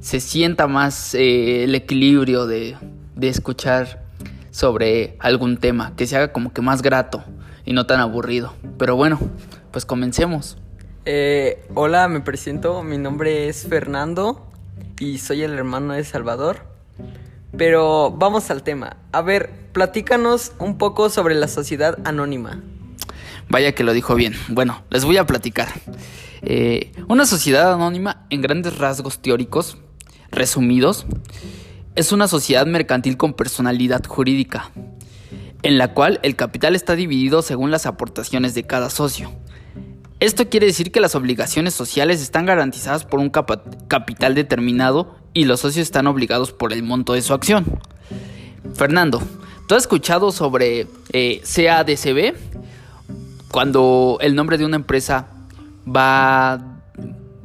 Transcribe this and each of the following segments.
se sienta más eh, el equilibrio de, de escuchar sobre algún tema, que se haga como que más grato y no tan aburrido. Pero bueno, pues comencemos. Eh, hola, me presento, mi nombre es Fernando y soy el hermano de Salvador. Pero vamos al tema. A ver, platícanos un poco sobre la sociedad anónima. Vaya que lo dijo bien. Bueno, les voy a platicar. Eh, una sociedad anónima, en grandes rasgos teóricos, resumidos, es una sociedad mercantil con personalidad jurídica, en la cual el capital está dividido según las aportaciones de cada socio. Esto quiere decir que las obligaciones sociales están garantizadas por un capital determinado y los socios están obligados por el monto de su acción. Fernando, ¿tú has escuchado sobre eh, CADCB? Cuando el nombre de una empresa va,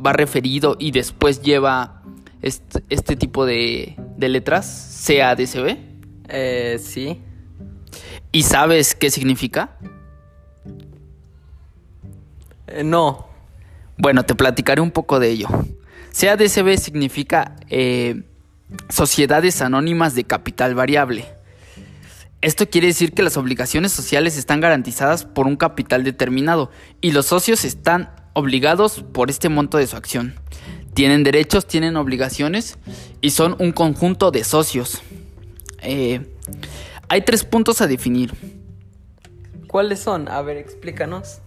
va referido y después lleva este, este tipo de, de, letras, CADCB. Eh, sí. ¿Y sabes qué significa? Eh, no. Bueno, te platicaré un poco de ello. CADCB significa eh, Sociedades Anónimas de Capital Variable. Esto quiere decir que las obligaciones sociales están garantizadas por un capital determinado y los socios están obligados por este monto de su acción. Tienen derechos, tienen obligaciones y son un conjunto de socios. Eh, hay tres puntos a definir. ¿Cuáles son? A ver, explícanos.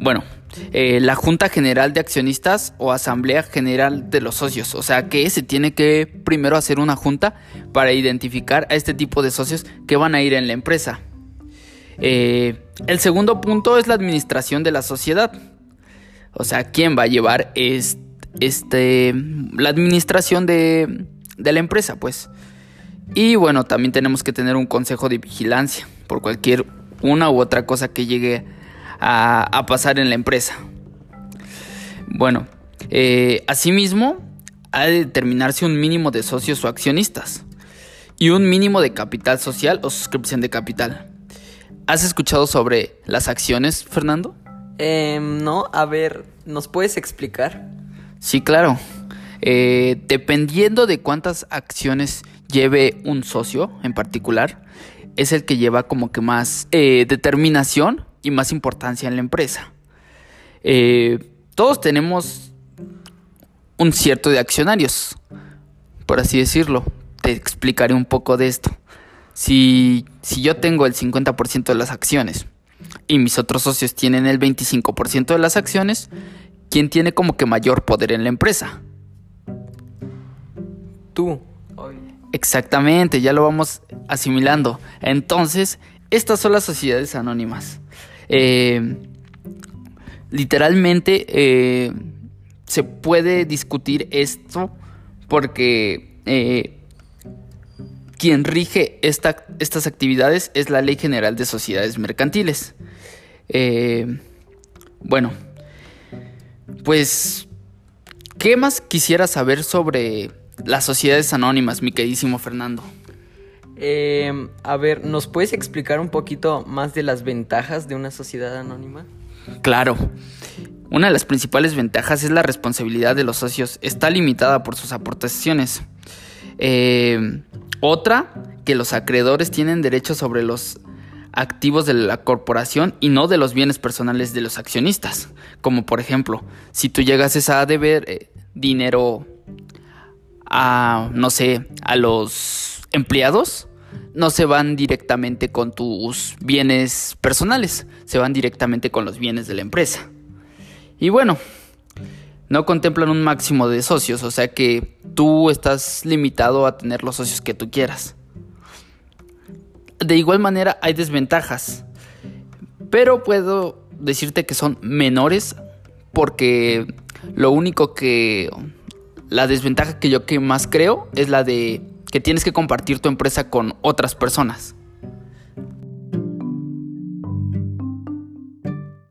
Bueno, eh, la Junta General de Accionistas o Asamblea General de los Socios. O sea que se tiene que primero hacer una junta para identificar a este tipo de socios que van a ir en la empresa. Eh, el segundo punto es la administración de la sociedad. O sea, quién va a llevar este, la administración de, de la empresa, pues. Y bueno, también tenemos que tener un consejo de vigilancia por cualquier una u otra cosa que llegue a, pasar en la empresa. Bueno, eh, asimismo, ha de determinarse un mínimo de socios o accionistas y un mínimo de capital social o suscripción de capital. ¿Has escuchado sobre las acciones, Fernando? Em, no, a ver, ¿nos puedes explicar? Sí, claro. Eh, dependiendo de cuántas acciones lleve un socio en particular, es el que lleva como que más eh, determinación y más importancia en la empresa. Eh, todos tenemos un cierto de accionarios, por así decirlo. Te explicaré un poco de esto. Si, si yo tengo el 50% de las acciones y mis otros socios tienen el 25% de las acciones, ¿quién tiene como que mayor poder en la empresa? Tú. Exactamente, ya lo vamos asimilando. Entonces, estas son las sociedades anónimas. Eh, literalmente eh, se puede discutir esto porque eh, quien rige estas actividades es la Ley General de Sociedades Mercantiles. bueno, pues, ¿qué más quisiera saber sobre las sociedades anónimas, mi queridísimo Fernando? Eh, a ver, ¿nos puedes explicar un poquito más de las ventajas de una sociedad anónima? Claro. Una de las principales ventajas es la responsabilidad de los socios. Está limitada por sus aportaciones. Eh, otra, que los acreedores tienen derecho sobre los activos de la corporación y no de los bienes personales de los accionistas. Como por ejemplo, si tú llegases a deber eh, dinero a, no sé, a los empleados, no se van directamente con tus bienes personales, se van directamente con los bienes de la empresa. Y bueno, no contemplan un máximo de socios, o sea que tú estás limitado a tener los socios que tú quieras. De igual manera hay desventajas, pero puedo decirte que son menores porque lo único que... La desventaja que yo que más creo es la de que tienes que compartir tu empresa con otras personas.